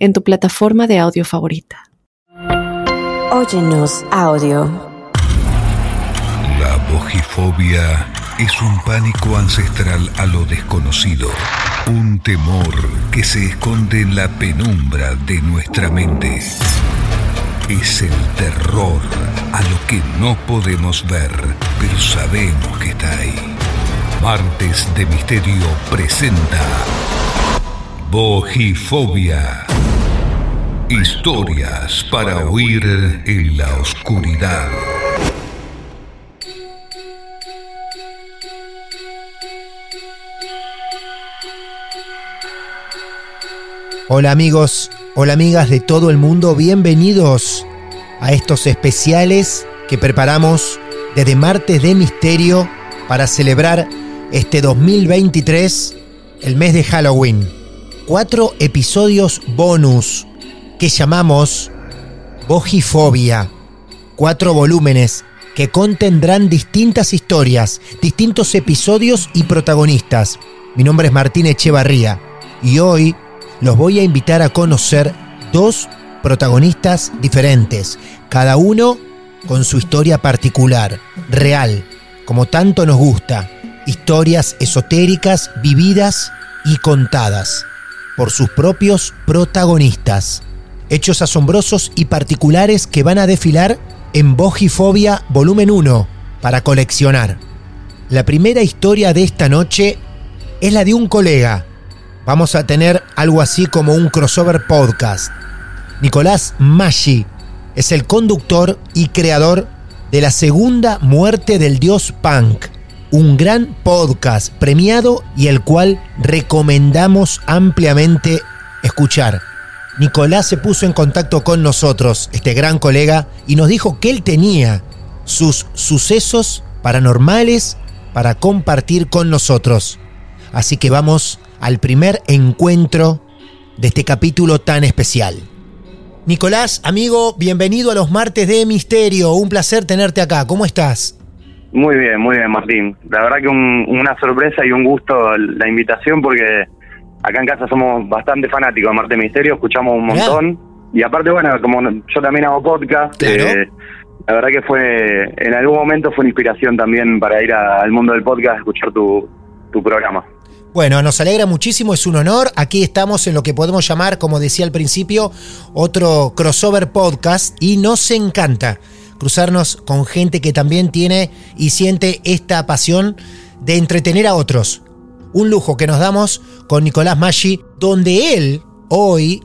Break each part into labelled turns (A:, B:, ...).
A: en tu plataforma de audio favorita.
B: Óyenos audio.
C: La bojifobia es un pánico ancestral a lo desconocido, un temor que se esconde en la penumbra de nuestra mente. Es el terror a lo que no podemos ver, pero sabemos que está ahí. Martes de Misterio presenta Bojifobia. Historias para oír en la oscuridad.
D: Hola amigos, hola amigas de todo el mundo, bienvenidos a estos especiales que preparamos desde Martes de Misterio para celebrar este 2023, el mes de Halloween. Cuatro episodios bonus que llamamos Bojifobia. Cuatro volúmenes que contendrán distintas historias, distintos episodios y protagonistas. Mi nombre es Martín Echevarría y hoy los voy a invitar a conocer dos protagonistas diferentes, cada uno con su historia particular, real, como tanto nos gusta, historias esotéricas, vividas y contadas por sus propios protagonistas hechos asombrosos y particulares que van a desfilar en Bojifobia Volumen 1 para coleccionar. La primera historia de esta noche es la de un colega. Vamos a tener algo así como un crossover podcast. Nicolás Maggi es el conductor y creador de La Segunda Muerte del Dios Punk, un gran podcast premiado y el cual recomendamos ampliamente escuchar. Nicolás se puso en contacto con nosotros, este gran colega, y nos dijo que él tenía sus sucesos paranormales para compartir con nosotros. Así que vamos al primer encuentro de este capítulo tan especial. Nicolás, amigo, bienvenido a los martes de Misterio. Un placer tenerte acá. ¿Cómo estás?
E: Muy bien, muy bien, Martín. La verdad que una sorpresa y un gusto la invitación porque acá en casa somos bastante fanáticos de Marte Misterio, escuchamos un montón. Y aparte, bueno, como yo también hago podcast, eh, la verdad que fue, en algún momento fue una inspiración también para ir al mundo del podcast, escuchar tu, tu programa.
D: Bueno, nos alegra muchísimo, es un honor. Aquí estamos en lo que podemos llamar, como decía al principio, otro crossover podcast y nos encanta cruzarnos con gente que también tiene y siente esta pasión de entretener a otros un lujo que nos damos con Nicolás Maggi, donde él hoy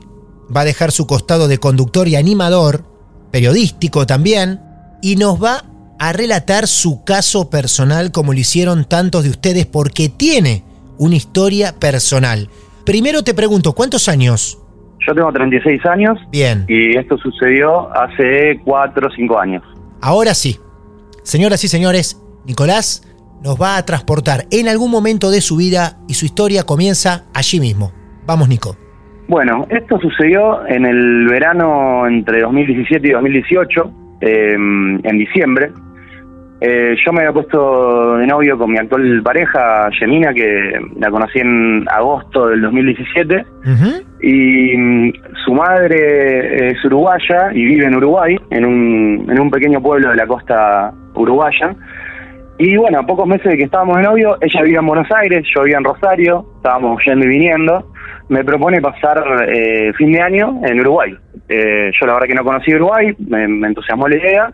D: va a dejar su costado de conductor y animador, periodístico también, y nos va a relatar su caso personal como lo hicieron tantos de ustedes porque tiene una historia personal. Primero te pregunto, ¿cuántos años?
E: Yo tengo 36 años.
D: Bien.
E: Y esto sucedió hace 4 o 5 años.
D: Ahora sí. Señoras y señores, Nicolás nos va a transportar en algún momento de su vida y su historia comienza allí mismo. Vamos, Nico.
E: Bueno, esto sucedió en el verano entre 2017 y 2018, em, en diciembre. Eh, yo me había puesto de novio con mi actual pareja, Yemina, que la conocí en agosto del 2017. Y mm, su madre es uruguaya y vive en Uruguay, en un, en un pequeño pueblo de la costa uruguaya. Y bueno, a pocos meses de que estábamos de novio, ella vivía en Buenos Aires, yo vivía en Rosario, estábamos yendo y viniendo. Me propone pasar eh, fin de año en Uruguay. Eh, yo la verdad que no conocí Uruguay, me, entusiasmó la idea.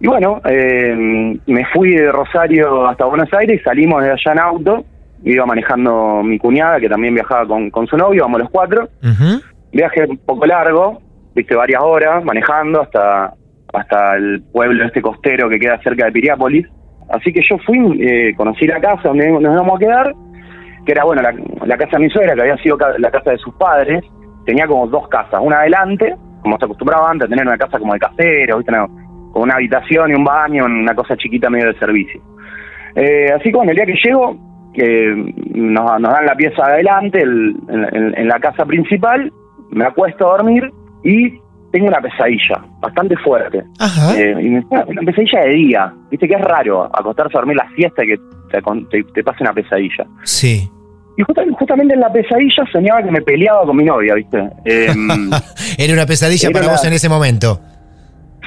E: Y bueno, eh, me fui de Rosario hasta Buenos Aires salimos de allá en auto. Iba manejando mi cuñada, que también viajaba con, con su novio, vamos los cuatro. Viaje un poco largo, viste, varias horas manejando hasta, hasta el pueblo este costero que queda cerca de Piriápolis. Así que yo fui, eh, conocí la casa donde nos íbamos a quedar, que era, bueno, la, casa de mi suegra, que había sido la casa de sus padres. Tenía como dos casas, una adelante, como se acostumbraba antes, tener una casa como de casero, ¿viste? No, con una habitación y un baño, una cosa chiquita medio de servicio. Eh, así que bueno, el día que llego, nos, nos dan la pieza adelante, el, en, en la casa principal, me acuesto a dormir y tengo una pesadilla bastante fuerte.
D: Ajá.
E: Eh, y me, una pesadilla de día. Viste que es raro acostarse a dormir la siesta y que te, te, te pase una pesadilla.
D: Sí.
E: Y justa- justamente en la pesadilla soñaba que me peleaba con mi novia, ¿viste? Eh,
D: Era una pesadilla
E: Era
D: para
E: una-
D: vos en ese momento.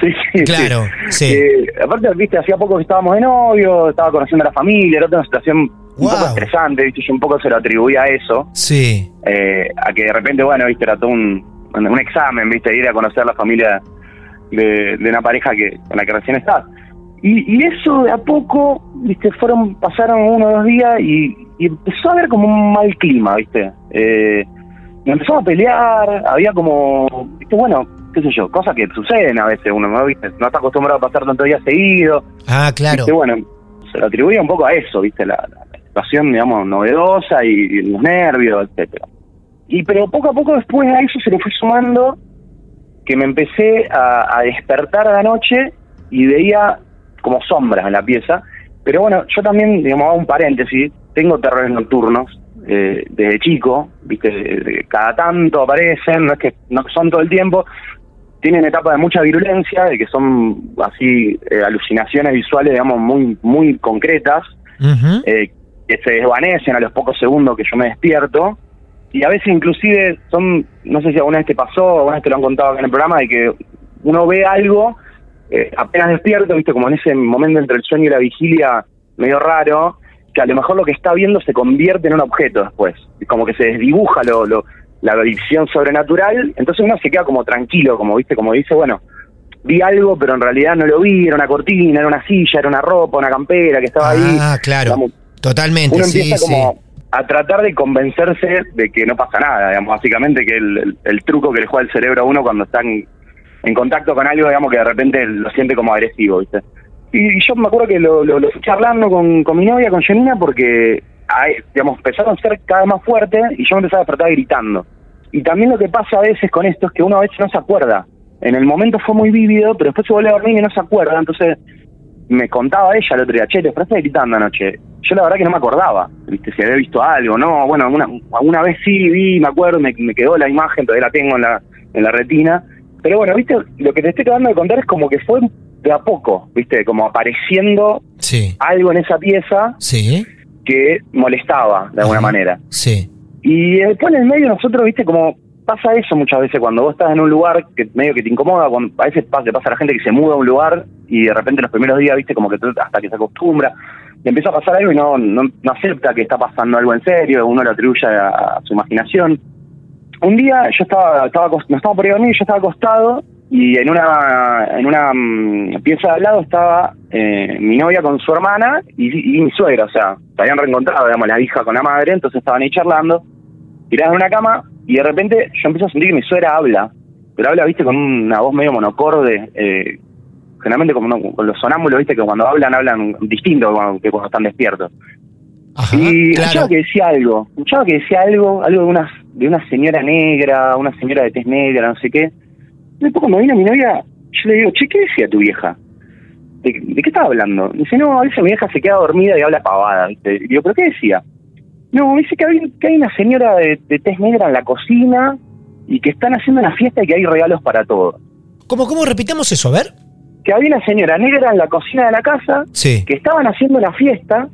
E: sí, sí,
D: Claro, sí.
E: Eh, aparte, viste, hacía poco que estábamos de novio, estaba conociendo a la familia, era otra situación un poco estresante, viste, yo un poco se lo atribuía a eso,
D: Sí.
E: eh, a que de repente, bueno, viste, era todo un, un examen, viste, ir a conocer la familia de, de una pareja que con la que recién estás. Y, y eso de a poco, viste, fueron, pasaron uno o dos días y, y empezó a haber como un mal clima, viste. Eh, y empezamos a pelear, había como, viste, bueno, qué sé yo, cosas que suceden a veces, uno no, ¿viste? no está acostumbrado a pasar tantos días seguidos.
D: Ah, claro.
E: Viste, bueno, se lo atribuía un poco a eso, viste, la situación, digamos, novedosa y, y los nervios, etcétera. Y pero poco a poco después a eso se le fue sumando que me empecé a, a despertar a la noche y veía como sombras en la pieza. Pero bueno, yo también, digamos, hago un paréntesis, tengo terrores nocturnos eh, desde chico, viste, cada tanto aparecen, no es que no son todo el tiempo, tienen etapas de mucha virulencia, de que son así eh, alucinaciones visuales, digamos, muy, muy concretas, eh, que se desvanecen a los pocos segundos que yo me despierto. Y a veces inclusive son, no sé si alguna vez te pasó, alguna vez te lo han contado acá en el programa, de que uno ve algo, eh, apenas despierto, viste, como en ese momento entre el sueño y la vigilia, medio raro, que a lo mejor lo que está viendo se convierte en un objeto después. Como que se desdibuja lo, lo, la visión sobrenatural, entonces uno se queda como tranquilo, como viste, como dice, bueno, vi algo, pero en realidad no lo vi, era una cortina, era una silla, era una ropa, una campera que estaba ahí.
D: Ah, claro.
E: Digamos,
D: Totalmente,
E: uno
D: sí,
E: empieza
D: sí.
E: como a tratar de convencerse de que no pasa nada, digamos, básicamente que el, el- truco que le juega el cerebro a uno cuando está en, contacto con algo, digamos, que de repente lo siente como agresivo, ¿viste? Y, y yo me acuerdo que lo, lo, lo fui charlando con, con mi novia, con Janina, porque, digamos, empezaron a ser cada vez más fuertes y yo me empezaba a despertar gritando. Y también lo que pasa a veces con esto es que uno a veces no se acuerda. En el momento fue muy vívido, pero después se vuelve a dormir y no se acuerda, entonces me contaba ella el otro día, che, te despertaste gritando anoche. Yo la verdad que no me acordaba, viste, si había visto algo, no, bueno, alguna, alguna vez sí vi, me acuerdo, me, me quedó la imagen, todavía la tengo en la, en la retina. Pero bueno, viste, lo que te estoy tratando de contar es como que fue de a poco, viste, como apareciendo
D: Sí.
E: algo en esa pieza
D: Sí.
E: que molestaba de alguna
D: Ajá.
E: manera.
D: Sí.
E: Y después en el medio nosotros, viste, como pasa eso muchas veces cuando vos estás en un lugar que medio que te incomoda, cuando, a veces pasa, le pasa a la gente que se muda a un lugar y de repente los primeros días, viste, como que hasta que se acostumbra, y empieza a pasar algo y no, no, acepta que está pasando algo en serio, uno lo atribuye a, su imaginación. Un día yo estaba, estaba no estaba por ir a dormir, yo estaba acostado y en una en una mm, pieza de al lado estaba eh, mi novia con su hermana y, y mi suegra, o sea, se habían reencontrado, digamos, la hija con la madre, entonces estaban ahí charlando, tiradas en una cama y de repente yo empiezo a sentir que mi suegra habla, pero habla, viste, con una voz medio monocorde, eh, generalmente como con los sonámbulos, viste, que cuando hablan, hablan distinto que cuando están despiertos.
D: Ajá.
E: Y
D: claro.
E: escuchaba que decía algo, escuchaba que decía algo, algo de una, de una señora negra, una señora de tez negra, no sé qué. Y después cuando vino mi novia, yo le digo, che, ¿qué decía tu vieja? ¿De, de qué estaba hablando? Dice, no, a veces mi vieja se queda dormida y habla pavada, ¿viste? Y digo, ¿pero qué decía? No, dice que hay, que hay una señora de, de tez negra en la cocina y que están haciendo una fiesta y que hay regalos para todos.
D: ¿Cómo, cómo repitamos eso? A ver.
E: Que había una señora negra en la cocina de la casa
D: Sí.
E: que estaban haciendo una fiesta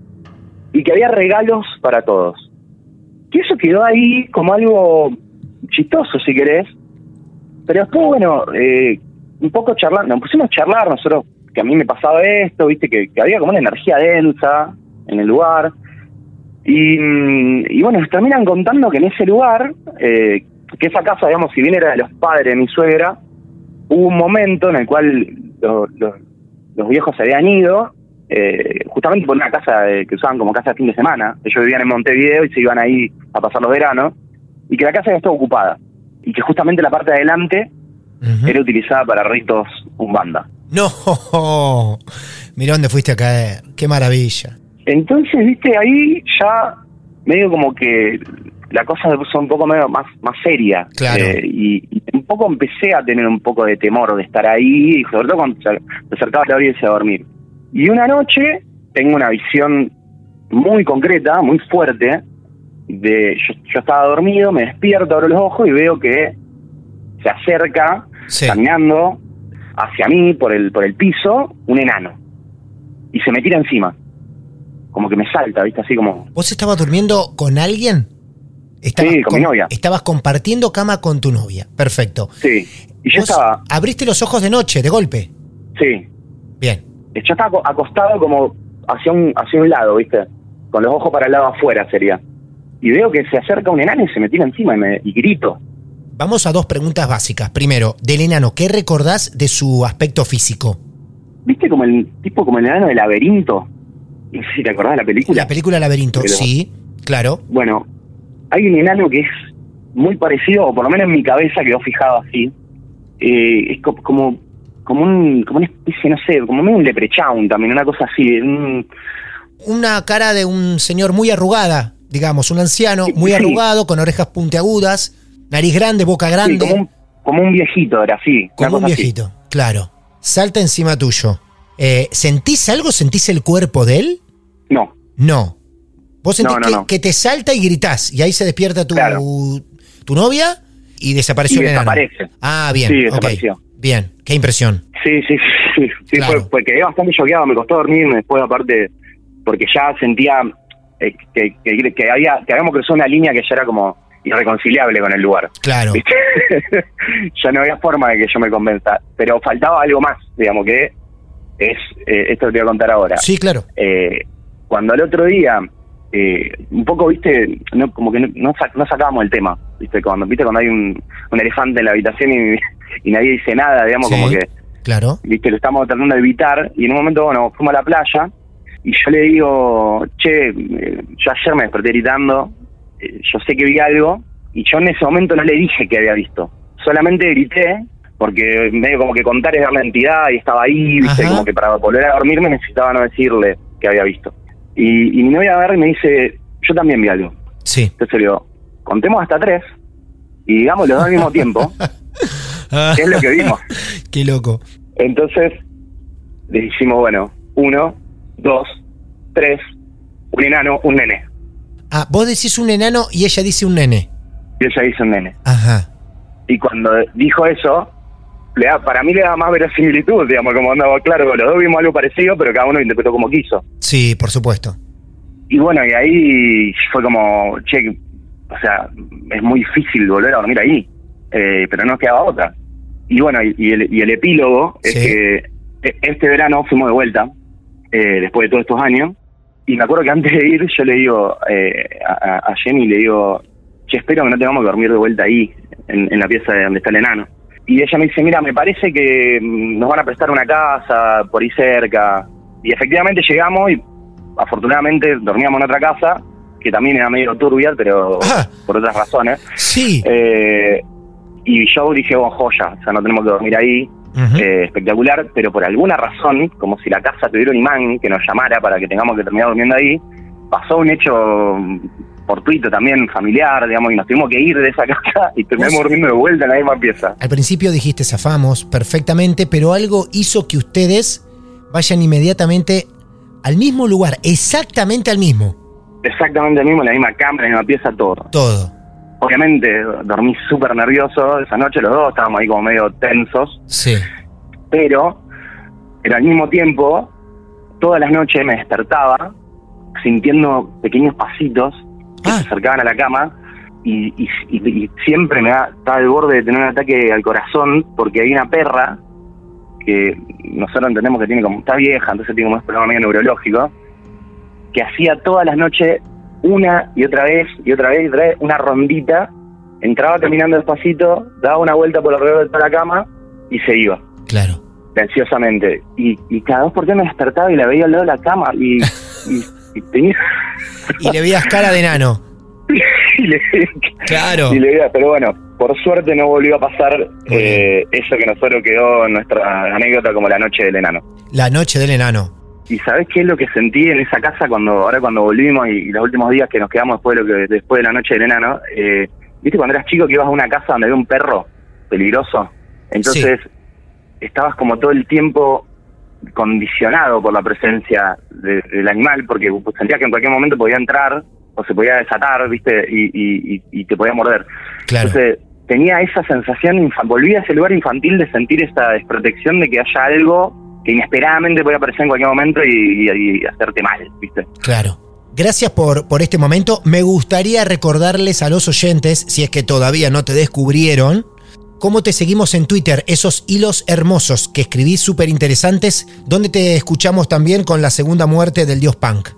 E: y que había regalos para todos. Que eso quedó ahí como algo chistoso, si querés. Pero después, bueno, eh, un poco charlando, nos pusimos a charlar nosotros, que a mí me pasaba esto, viste, que, que había como una energía densa en el lugar. Y, y bueno, nos terminan contando que en ese lugar, eh, que esa casa, digamos, si bien era de los padres de mi suegra, hubo un momento en el cual lo- lo- los viejos se habían ido, eh, justamente por una casa de- que usaban como casa de fin de semana. Ellos vivían en Montevideo y se iban ahí a pasar los veranos, y que la casa ya estaba ocupada, y que justamente la parte de adelante era utilizada para ritos umbanda.
D: No. Mirá dónde fuiste a caer. Qué maravilla.
E: Entonces, viste, ahí ya medio como que la cosa se puso un poco medio más, más seria.
D: Claro.
E: Eh, y, y un poco empecé a tener un poco de temor de estar ahí, y sobre todo cuando se acercaba la hora de irse a dormir. Y una noche tengo una visión muy concreta, muy fuerte, de yo, yo estaba dormido, me despierto, abro los ojos y veo que se acerca,
D: Sí.
E: caminando hacia mí por el, por el piso, un enano. Y se me tira encima. Como que me salta, ¿viste? Así como...
D: ¿Vos estabas durmiendo con alguien? Estabas
E: Sí, con mi novia.
D: Estabas compartiendo cama con tu novia. Perfecto.
E: Sí. Y yo
D: Vos
E: estaba...
D: abriste los ojos de noche, de golpe.
E: Sí.
D: Bien.
E: Yo estaba aco- acostado como hacia un, hacia un lado, ¿viste? Con los ojos para el lado afuera sería. Y veo que se acerca un enano y se me tira encima y, me, y grito.
D: Vamos a dos preguntas básicas. Primero, del enano, ¿qué recordás de su aspecto físico?
E: ¿Viste como el tipo como el enano del laberinto? No sé si te acordás de la película.
D: La película Laberinto,
E: Pero-
D: sí, claro.
E: Bueno, hay un enano que es muy parecido, o por lo menos en mi cabeza quedó fijado así. Eh, es co- como como un como una especie, no sé, como un leprechaun también, una cosa así. un-
D: Una cara de un señor muy arrugada, digamos, un anciano muy
E: sí.
D: arrugado, con orejas puntiagudas, nariz grande, boca
E: sí,
D: grande,
E: como, un, como un viejito, era así.
D: como un
E: así.
D: viejito, claro. Salta encima tuyo. Eh, ¿Sentís algo? ¿Sentís el cuerpo de él?
E: No,
D: No. Vos sentís
E: No, no,
D: que,
E: no.
D: que te salta y gritás, y ahí se despierta tu,
E: Claro.
D: tu novia y desapareció
E: Y
D: el enano.
E: desaparece.
D: Ah, bien,
E: Sí, desapareció.
D: Bien, qué impresión.
E: Sí, sí, sí, sí
D: Claro.
E: fue, fue- quedé bastante choqueado, me costó dormirme después aparte, porque ya sentía eh, que, que, que había, que habíamos cruzado una línea que ya era como irreconciliable con el lugar.
D: Claro.
E: Ya no había forma de que yo me convenza, pero faltaba algo más, digamos que es, eh, esto que te voy a contar ahora.
D: Sí, claro.
E: Eh, cuando al otro día, eh, un poco, viste, no, como que no, no, no sacábamos el tema, viste, cuando, viste, cuando hay un, un elefante en la habitación y, y nadie dice nada, digamos,
D: Sí.
E: como que
D: Claro.
E: viste, lo estamos tratando de evitar, y en un momento, bueno, fuimos a la playa, y yo le digo, che, eh, yo ayer me desperté gritando, eh, yo sé que vi algo, y yo en ese momento no le dije que había visto, solamente grité, porque medio como que contar es dar la entidad, y estaba ahí, viste, como que para volver a dormirme necesitaba no decirle que había visto. Y, y mi novia agarra y me dice, yo también vi algo.
D: Sí.
E: Entonces le digo, contemos hasta tres, y digamos los dos al mismo tiempo, ¿qué es lo que vimos?
D: Qué loco.
E: Entonces, le dijimos, bueno, uno, dos, tres, un enano, un nene.
D: Ah, vos decís un enano y ella dice un nene.
E: Y ella dice un nene.
D: Ajá.
E: Y cuando dijo eso, le da, para mí le da más verosimilitud, digamos, como andaba claro, los dos vimos algo parecido, pero cada uno interpretó como quiso.
D: Sí, por supuesto.
E: Y bueno, y ahí fue como, che, o sea, es muy difícil volver a dormir ahí, eh, pero no nos quedaba otra. Y bueno, y, y el, y el epílogo es
D: Sí.
E: que e- este verano fuimos de vuelta, eh, después de todos estos años, y me acuerdo que antes de ir yo le digo eh, a, a- a Jenny, le digo, che, espero que no tengamos que dormir de vuelta ahí, en, en la pieza de donde está el enano. Y ella me dice, mira, me parece que mm, nos van a prestar una casa por ahí cerca. Y efectivamente llegamos y afortunadamente dormíamos en otra casa, que también era medio turbia, pero
D: Ah.
E: por otras razones.
D: Sí.
E: Eh, y yo dije, oh, joya, o sea, no tenemos que dormir ahí, eh, espectacular, pero por alguna razón, como si la casa tuviera un imán que nos llamara para que tengamos que terminar durmiendo ahí, pasó un hecho fortuito también, familiar, digamos, y nos tuvimos que ir de esa casa y terminamos durmiendo de vuelta en la misma pieza.
D: Al principio dijiste zafamos perfectamente, pero algo hizo que ustedes vayan inmediatamente al mismo lugar, exactamente al mismo.
E: Exactamente lo mismo, en la misma cámara, en la misma pieza, todo.
D: Todo.
E: Obviamente dormí súper nervioso esa noche, los dos estábamos ahí como medio tensos,
D: Sí.
E: pero, pero al mismo tiempo, todas las noches me despertaba sintiendo pequeños pasitos que
D: Ah.
E: se acercaban a la cama y, y- y- y siempre me da, estaba al borde de tener un ataque al corazón porque hay una perra que nosotros entendemos que tiene como, está vieja, entonces tiene como un problema medio neurológico, que hacía todas las noches una y otra vez y otra vez y otra vez una rondita, entraba caminando despacito, daba una vuelta por alrededor de toda la cama y se iba
D: Claro.
E: ansiosamente. Y, y cada dos por me despertaba y la veía al lado de la cama y, y, y tenía...
D: Y le veías cara de enano.
E: y le,
D: Claro.
E: y le veía, pero bueno, por suerte no volvió a pasar eh, eso que nosotros quedó en nuestra anécdota como la noche del enano.
D: La noche del enano.
E: y ¿sabés qué es lo que sentí en esa casa cuando ahora cuando volvimos y, los últimos días que nos quedamos después de lo que después de la noche del enano? Eh, ¿Viste cuando eras chico que ibas a una casa donde había un perro peligroso? Entonces estabas como todo el tiempo condicionado por la presencia del animal porque sentías que en cualquier momento podía entrar o se podía desatar, ¿viste? Y, y, te podía morder. Entonces tenía esa sensación, volví a ese lugar infantil de sentir esta desprotección de que haya algo que inesperadamente puede aparecer en cualquier momento y, hacerte mal, ¿viste?
D: Claro. Gracias por, por este momento. Me gustaría recordarles a los oyentes, si es que todavía no te descubrieron, cómo te seguimos en Twitter, esos hilos hermosos que escribís súper interesantes, donde te escuchamos también con la segunda muerte del dios punk.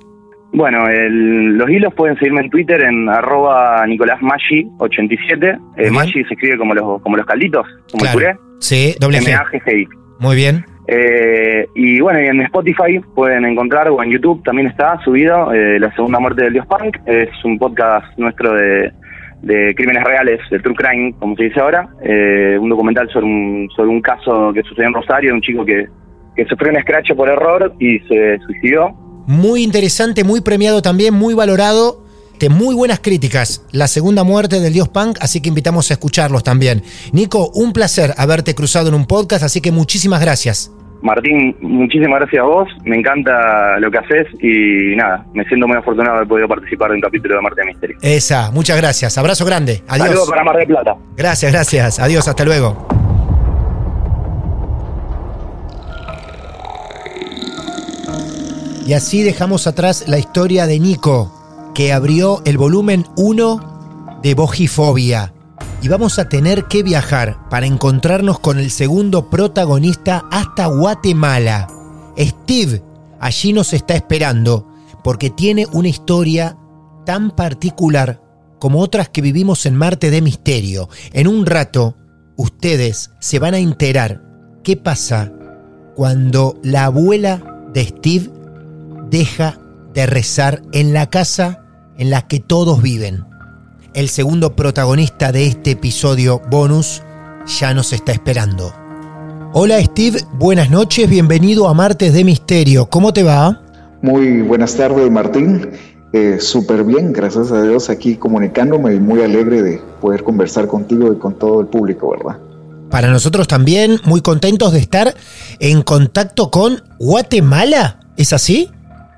E: Bueno, los hilos pueden seguirme en Twitter en arroba nicolásmaggi87. Eh, Maggi se escribe como los, como los calditos, como el puré.
D: Sí, doble
E: M -A -G -G -I.
D: Muy bien.
E: Eh, y bueno, y en Spotify pueden encontrar, o en YouTube también está subido, eh, La Segunda Muerte del Dios Punk. Es un podcast nuestro de, crímenes reales, de True Crime, como se dice ahora. Eh, un documental sobre un, sobre un caso que sucedió en Rosario, de un chico que, que sufrió un escrache por error y se suicidó.
D: Muy interesante, muy premiado también, muy valorado. De muy buenas críticas, La Segunda Muerte del Dios Punk, así que invitamos a escucharlos también. Nico, un placer haberte cruzado en un podcast, así que muchísimas gracias.
E: Martín, muchísimas gracias a vos, me encanta lo que haces y nada, me siento muy afortunado de haber podido participar en un capítulo de Marte de Misterio.
D: Esa, muchas gracias, abrazo grande, adiós.
E: Saludos para Mar de Plata.
D: Gracias, gracias, adiós, hasta luego. Y así dejamos atrás la historia de Nico, que abrió el volumen 1 de Bojifobia y vamos a tener que viajar para encontrarnos con el segundo protagonista hasta Guatemala. Steve allí nos está esperando porque tiene una historia tan particular como otras que vivimos en Marte de Misterio. En un rato, ustedes se van a enterar qué pasa cuando la abuela de Steve deja de rezar en la casa en la que todos viven el segundo protagonista de este episodio bonus, ya nos está esperando. Hola Steve, buenas noches, bienvenido a Martes de Misterio. ¿Cómo te va?
B: Muy buenas tardes Martín, eh, súper bien, gracias a Dios aquí comunicándome y muy alegre de poder conversar contigo y con todo el público, ¿verdad?
D: Para nosotros también, muy contentos de estar en contacto con Guatemala, ¿es así?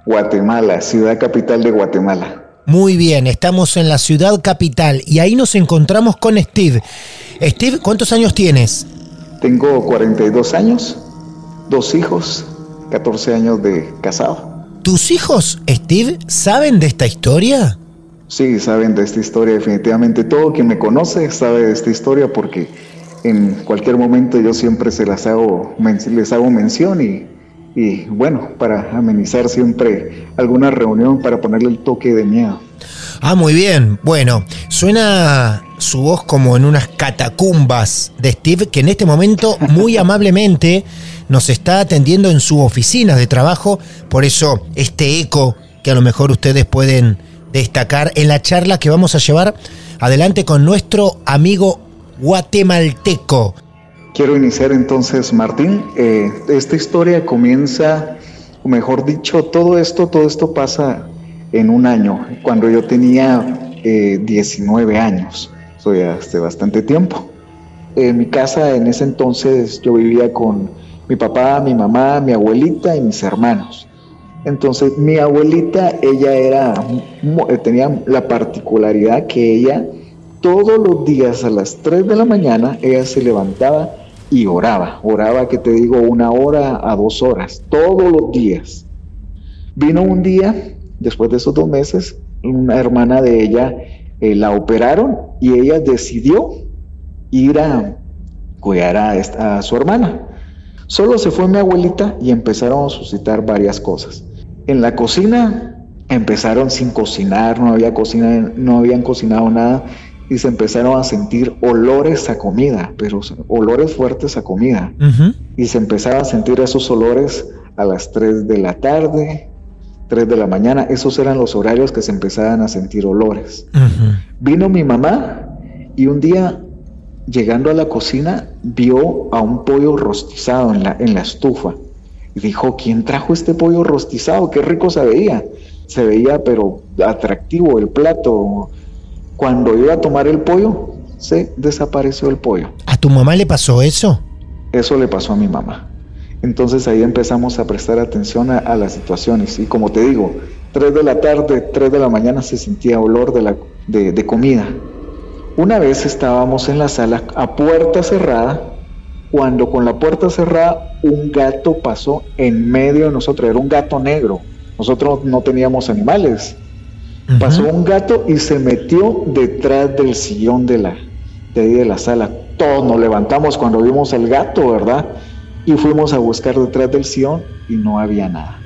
B: Guatemala, ciudad capital de Guatemala.
D: Muy bien, estamos en la ciudad capital y ahí nos encontramos con Steve. Steve, ¿cuántos años tienes?
B: Tengo 42 años, dos hijos, 14 años de casado.
D: ¿Tus hijos, Steve, saben de esta historia?
B: Sí, saben de esta historia, definitivamente. Todo quien me conoce sabe de esta historia porque en cualquier momento yo siempre se las hago, les hago mención y y bueno, para amenizar siempre alguna reunión para ponerle el toque de miedo.
D: Ah, muy bien. Bueno, suena su voz como en unas catacumbas de Steve, que en este momento muy amablemente nos está atendiendo en su oficina de trabajo. Por eso este eco que a lo mejor ustedes pueden destacar en la charla que vamos a llevar adelante con nuestro amigo guatemalteco.
B: Quiero iniciar entonces, Martín. Eh, esta historia comienza, o mejor dicho, todo esto, todo esto pasa en un año, cuando yo tenía 19 eh, años. Soy hace bastante tiempo. En mi casa en ese entonces yo vivía con mi papá, mi mamá, mi abuelita y mis hermanos. Entonces mi abuelita, ella era, tenía la particularidad que ella todos los días a las 3 de la mañana, ella se levantaba y oraba. Oraba, que te digo, una hora a dos horas, todos los días. Vino un día, después de esos dos meses, una hermana de ella eh, la operaron y ella decidió ir a cuidar a, a su hermana. Solo se fue mi abuelita y empezaron a suscitar varias cosas. En la cocina empezaron sin cocinar, no había cocina, no habían cocinado nada y se empezaron a sentir olores a comida, pero olores fuertes a comida. Y se empezaron a sentir esos olores a las 3 de la tarde, 3 de la mañana. Esos eran los horarios que se empezaban a sentir olores. Vino mi mamá y un día, llegando a la cocina, vio a un pollo rostizado en la, en la estufa. Y dijo, ¿quién trajo este pollo rostizado? Qué rico se veía. Se veía, pero atractivo el plato. Cuando iba a tomar el pollo, se desapareció el pollo.
D: ¿A tu mamá le pasó eso?
B: Eso le pasó a mi mamá. Entonces ahí empezamos a prestar atención a, las situaciones. Y como te digo, 3 de la tarde, 3 de la mañana se sentía olor de, la, de comida. Una vez estábamos en la sala a puerta cerrada, cuando con la puerta cerrada un gato pasó en medio de nosotros, era un gato negro. Nosotros no teníamos animales. Pasó un gato y se metió detrás del sillón de la, de, de la sala. Todos nos levantamos cuando vimos el gato, ¿verdad? Y fuimos a buscar detrás del sillón y no había nada.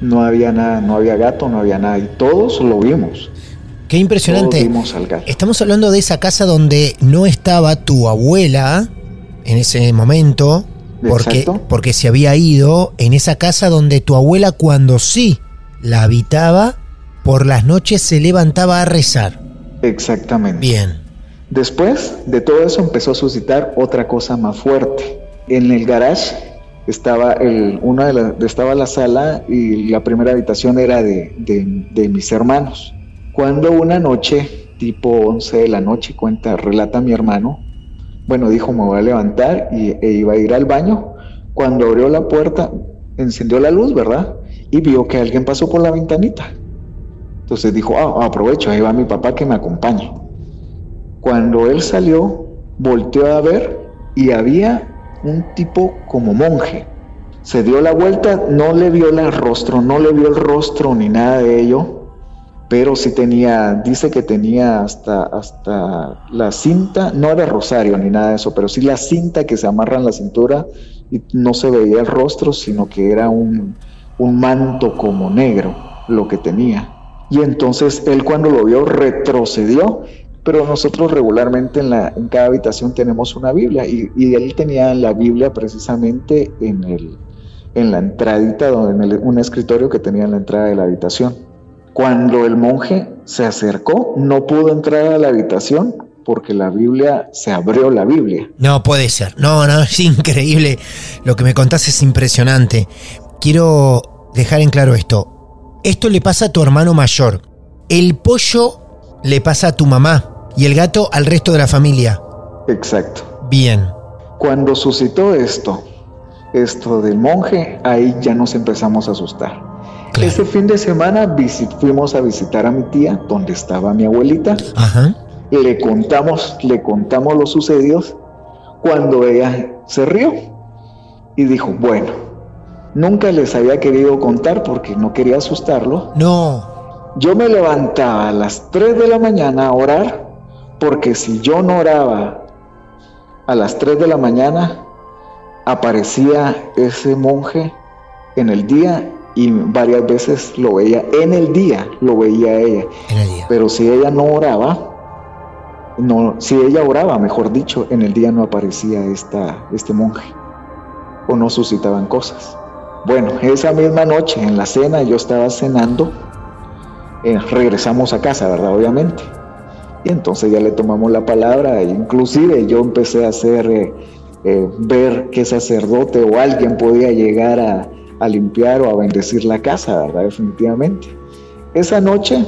B: No había nada, no había gato, no había nada. Y todos lo vimos.
D: Qué impresionante. Estamos hablando de esa casa donde no estaba tu abuela en ese momento, porque, porque se había ido en esa casa donde tu abuela cuando sí la habitaba, por las noches se levantaba a rezar.
B: Exactamente.
D: Bien.
B: Después de todo eso empezó a suscitar otra cosa más fuerte. En el garage estaba, el, una de la, estaba la sala y la primera habitación era de, de mis hermanos. Cuando una noche, tipo 11 de la noche, cuenta, relata mi hermano, bueno, dijo, me voy a levantar y, e iba a ir al baño. Cuando abrió la puerta, encendió la luz, ¿verdad? Y vio que alguien pasó por la ventanita. Entonces dijo, ah, aprovecho, ahí va mi papá que me acompañe. Cuando él salió, volteó a ver y había un tipo como monje. Se dio la vuelta, no le vio el rostro, no le vio el rostro ni nada de ello, pero sí tenía, dice que tenía hasta, hasta la cinta, no era rosario ni nada de eso, pero sí la cinta que se amarra en la cintura y no se veía el rostro, sino que era un, manto como negro lo que tenía. Y entonces él cuando lo vio retrocedió, pero nosotros regularmente en, la, en cada habitación tenemos una Biblia y, él tenía la Biblia precisamente en, el, en la entradita, en un escritorio que tenía en la entrada de la habitación. Cuando el monje se acercó, no pudo entrar a la habitación porque la Biblia se abrió la Biblia.
D: No puede ser. No, no, es increíble. Lo que me contás es impresionante. Quiero dejar en claro esto. Esto le pasa a tu hermano mayor. El pollo le pasa a tu mamá y el gato al resto de la familia.
B: Exacto.
D: Bien.
B: Cuando suscitó esto, esto del monje, ahí ya nos empezamos a asustar. Ese fin de semana fuimos a visitar a mi tía, donde estaba mi abuelita. Ajá. Le contamos, le contamos lo sucedido cuando ella se rió y dijo, bueno, nunca les había querido contar porque no quería asustarlo.
D: No.
B: Yo me levantaba a las 3 de la mañana a orar porque si yo no oraba a las 3 de la mañana, aparecía ese monje en el día y varias veces lo veía en el día, lo veía ella. Pero si ella no oraba, no, si ella oraba, mejor dicho, en el día no aparecía esta, este monje o no suscitaban cosas. Bueno, esa misma noche en la cena yo estaba cenando, eh, regresamos a casa, ¿verdad? Obviamente. Y entonces ya le tomamos la palabra, e inclusive yo empecé a hacer, eh, eh, ver qué sacerdote o alguien podía llegar a, a limpiar o a bendecir la casa, ¿verdad? Definitivamente. Esa noche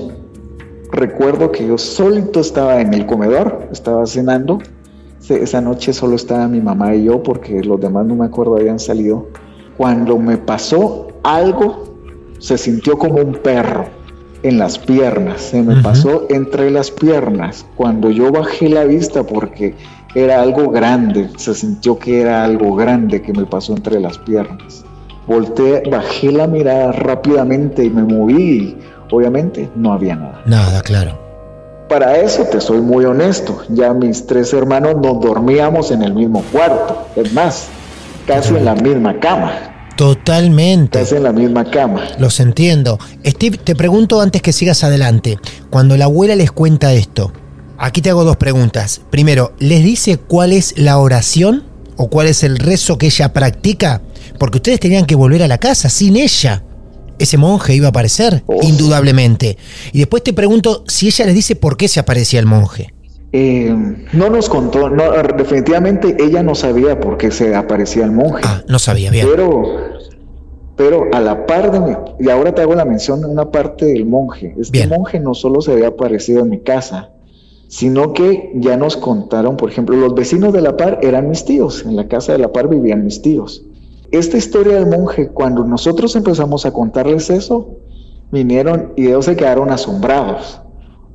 B: recuerdo que yo solito estaba en el comedor, estaba cenando. Esa noche solo estaba mi mamá y yo porque los demás no me acuerdo habían salido. Cuando me pasó algo, se sintió como un perro en las piernas, se me pasó entre las piernas. Cuando yo bajé la vista porque era algo grande, se sintió que era algo grande que me pasó entre las piernas. Volté, bajé la mirada rápidamente y me moví. Obviamente no había nada.
D: Nada, claro.
B: Para eso te soy muy honesto. Ya mis tres hermanos nos dormíamos en el mismo cuarto. Es más, casi en la misma cama.
D: Totalmente.
B: Casi en la misma cama.
D: Los entiendo. Steve, te pregunto antes que sigas adelante. Cuando la abuela les cuenta esto, aquí te hago dos preguntas. Primero, ¿les dice cuál es la oración o cuál es el rezo que ella practica? porque ustedes tenían que volver a la casa sin ella. Ese monje iba a aparecer, oh. indudablemente. Y después te pregunto si ella les dice por qué se aparecía el monje.
B: Eh, no nos contó, no, definitivamente ella no sabía por qué se aparecía el monje.
D: Ah, no sabía, bien.
B: Pero, Pero a la par de mí, y ahora te hago la mención de una parte del monje. Este monje no solo se había aparecido en mi casa, sino que ya nos contaron, por ejemplo, los vecinos de la par eran mis tíos, en la casa de la par vivían mis tíos. Esta historia del monje, cuando nosotros empezamos a contarles eso, vinieron y ellos se quedaron asombrados,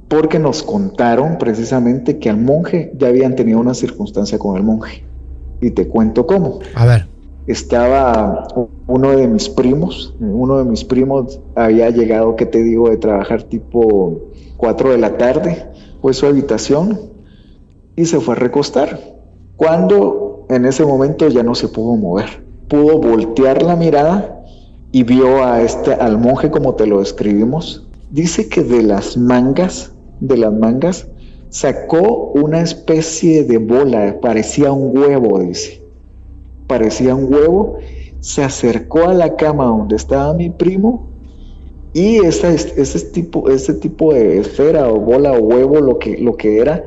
B: porque nos contaron precisamente que al monje ya habían tenido una circunstancia con el monje. Y te cuento cómo.
D: A ver.
B: Estaba uno de mis primos, uno de mis primos había llegado, que te digo, de trabajar tipo 4 de la tarde, fue su habitación y se fue a recostar. Cuando en ese momento ya no se pudo mover, pudo voltear la mirada y vio a este, al monje como te lo describimos. Dice que de las mangas, de las mangas, sacó una especie de bola, parecía un huevo, dice. Parecía un huevo, se acercó a la cama donde estaba mi primo y ese, ese, tipo, ese tipo de esfera o bola o huevo, lo que, lo que era,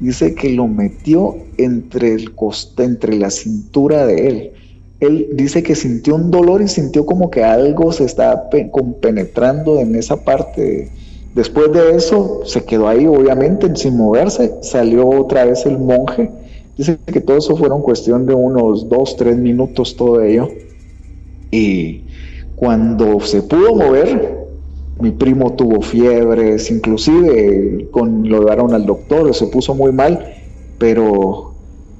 B: dice que lo metió entre, el coste, entre la cintura de él él dice que sintió un dolor y sintió como que algo se estaba penetrando en esa parte. Después de eso se quedó ahí obviamente sin moverse, salió otra vez el monje. Dice que todo eso fueron cuestión de unos dos, tres minutos todo ello. Y cuando se pudo mover, mi primo tuvo fiebres, inclusive con, lo llevaron al doctor, se puso muy mal, pero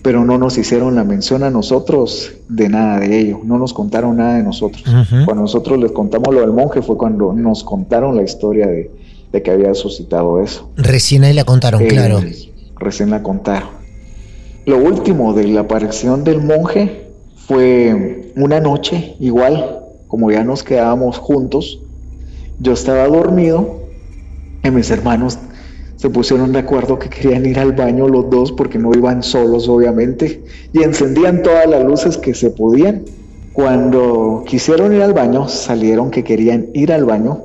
B: pero no nos hicieron la mención a nosotros de nada de ello, no nos contaron nada de nosotros. Cuando nosotros les contamos lo del monje fue cuando nos contaron la historia de, que había suscitado eso.
D: Recién ahí la contaron, claro.
B: Recién la contaron. Lo último de la aparición del monje fue una noche, igual, como ya nos quedábamos juntos, yo estaba dormido y mis hermanos se pusieron de acuerdo que querían ir al baño los dos porque no iban solos obviamente y encendían todas las luces que se podían. Cuando quisieron ir al baño, salieron que querían ir al baño.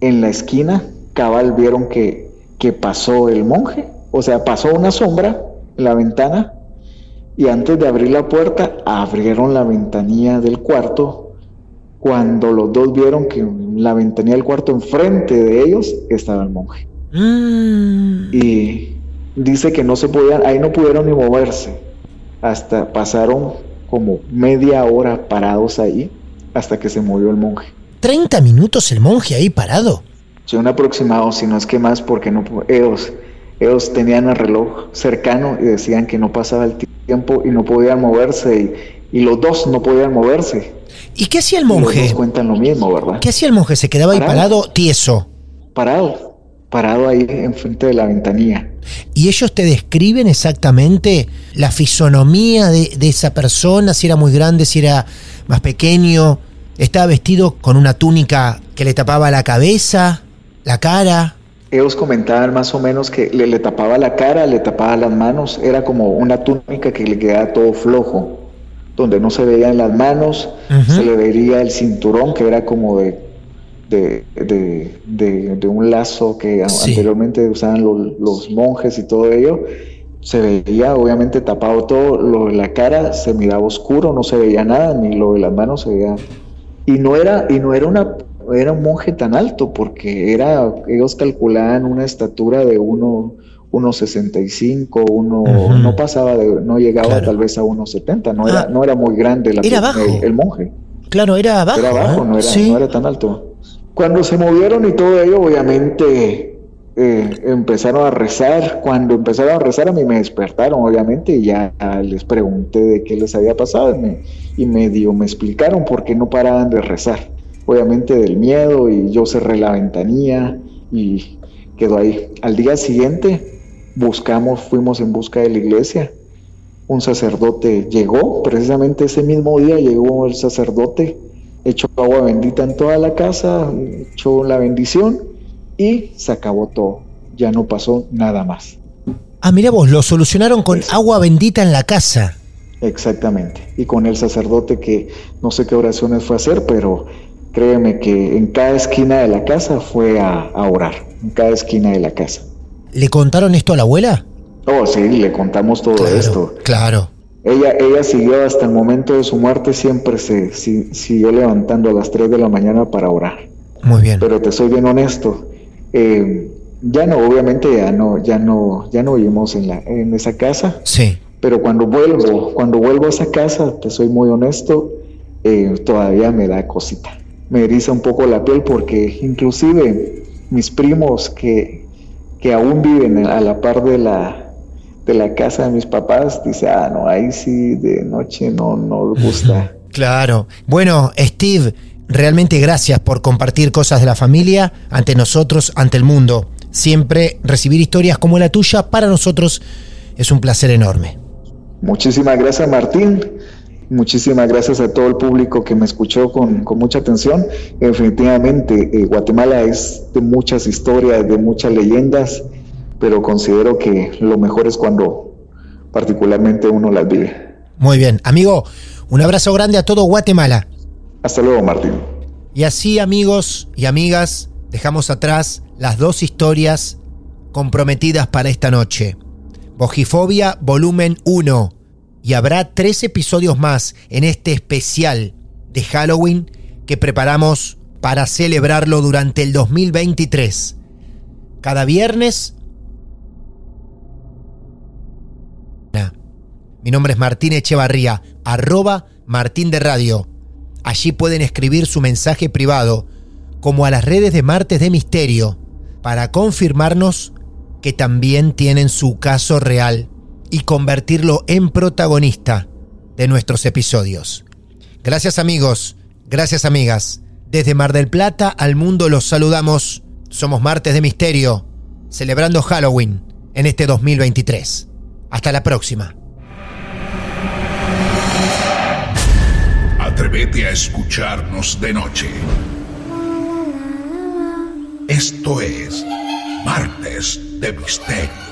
B: En la esquina, cabal vieron que, que pasó el monje, o sea, pasó una sombra en la ventana y antes de abrir la puerta, abrieron la ventanilla del cuarto. Cuando los dos vieron que la ventanilla del cuarto enfrente de ellos estaba el monje. Mm. Y dice que no se podían, ahí no pudieron ni moverse. Hasta pasaron como media hora parados ahí hasta que se movió el monje.
D: ¿30 minutos el monje ahí parado?
B: Sí, un aproximado, si no es que más, porque no, ellos, ellos tenían el reloj cercano y decían que no pasaba el tiempo y no podían moverse y, los dos no podían moverse.
D: ¿Y qué hacía el monje?
B: Los dos cuentan lo mismo, ¿verdad?
D: ¿Qué hacía el monje? ¿Se quedaba ahí parado tieso?
B: Parado parado ahí enfrente de la ventanilla.
D: ¿Y ellos te describen exactamente la fisonomía de, esa persona? Si era muy grande, si era más pequeño. ¿Estaba vestido con una túnica que le tapaba la cabeza, la cara?
B: Ellos comentaban más o menos que le, tapaba la cara, le tapaba las manos. Era como una túnica que le quedaba todo flojo, donde no se veían las manos, se le vería el cinturón que era como de de, de, un lazo que anteriormente usaban los, monjes y todo ello, se veía obviamente tapado todo, lo de la cara se miraba oscuro, no se veía nada, ni lo de las manos se veía. Y no era, y no era una era un monje tan alto, porque era, ellos calculaban una estatura de uno, 1.65, uno, no pasaba de, no llegaba tal vez a 1.70, no, era, ah. no era muy grande la,
D: era
B: El, monje.
D: Claro, era bajo.
B: Era bajo, no, era, no era tan alto. Cuando se movieron y todo ello, obviamente eh, empezaron a rezar. Cuando empezaron a rezar a mí me despertaron, obviamente, y ya les pregunté de qué les había pasado y, me, y medio me explicaron por qué no paraban de rezar. Obviamente del miedo y yo cerré la ventanilla y quedó ahí. Al día siguiente buscamos, fuimos en busca de la iglesia. Un sacerdote llegó, precisamente ese mismo día llegó el sacerdote echó agua bendita en toda la casa, echó la bendición y se acabó todo. Ya no pasó nada más.
D: Ah, mira vos, lo solucionaron con agua bendita en la casa.
B: Exactamente. Y con el sacerdote que no sé qué oraciones fue a hacer, pero créeme que en cada esquina de la casa fue a, orar, en cada esquina de la casa.
D: ¿Le contaron esto a la abuela?
B: Oh, sí, le contamos todo esto.
D: Claro.
B: ella, ella siguió hasta el momento de su muerte, siempre se siguió levantando a las 3 de la mañana para orar.
D: Muy bien.
B: Pero te soy bien honesto. Eh, ya no, obviamente ya no, ya no, ya no vivimos en, la, en esa casa.
D: Sí.
B: Pero cuando vuelvo, cuando vuelvo a esa casa, te soy muy honesto, eh, todavía me da cosita. Me eriza un poco la piel porque inclusive mis primos que, que aún viven a la par de la, de la casa de mis papás, dice, ah, no, ahí sí de noche no nos gusta.
D: Claro. Bueno, Steve, realmente gracias por compartir cosas de la familia ante nosotros, ante el mundo. Siempre recibir historias como la tuya para nosotros es un placer enorme.
B: Muchísimas gracias, Martín. Muchísimas gracias a todo el público que me escuchó con, mucha atención. Definitivamente, eh, Guatemala es de muchas historias, de muchas leyendas pero considero que lo mejor es cuando particularmente uno las vive.
D: Muy bien, amigo, un abrazo grande a todo Guatemala.
B: Hasta luego, Martín.
D: Y así, amigos y amigas, dejamos atrás las dos historias comprometidas para esta noche. Bojifobia volumen 1. Y habrá tres episodios más en este especial de Halloween que preparamos para celebrarlo durante el 2023. Cada viernes Mi nombre es Martín Echevarría, arroba Martín de Radio. Allí pueden escribir su mensaje privado, como a las redes de Martes de Misterio, para confirmarnos que también tienen su caso real y convertirlo en protagonista de nuestros episodios. Gracias amigos, gracias amigas. Desde Mar del Plata al mundo los saludamos. Somos Martes de Misterio, celebrando Halloween en este 2023. Hasta la próxima.
C: Atrévete a escucharnos de noche. Esto es Martes de Misterio.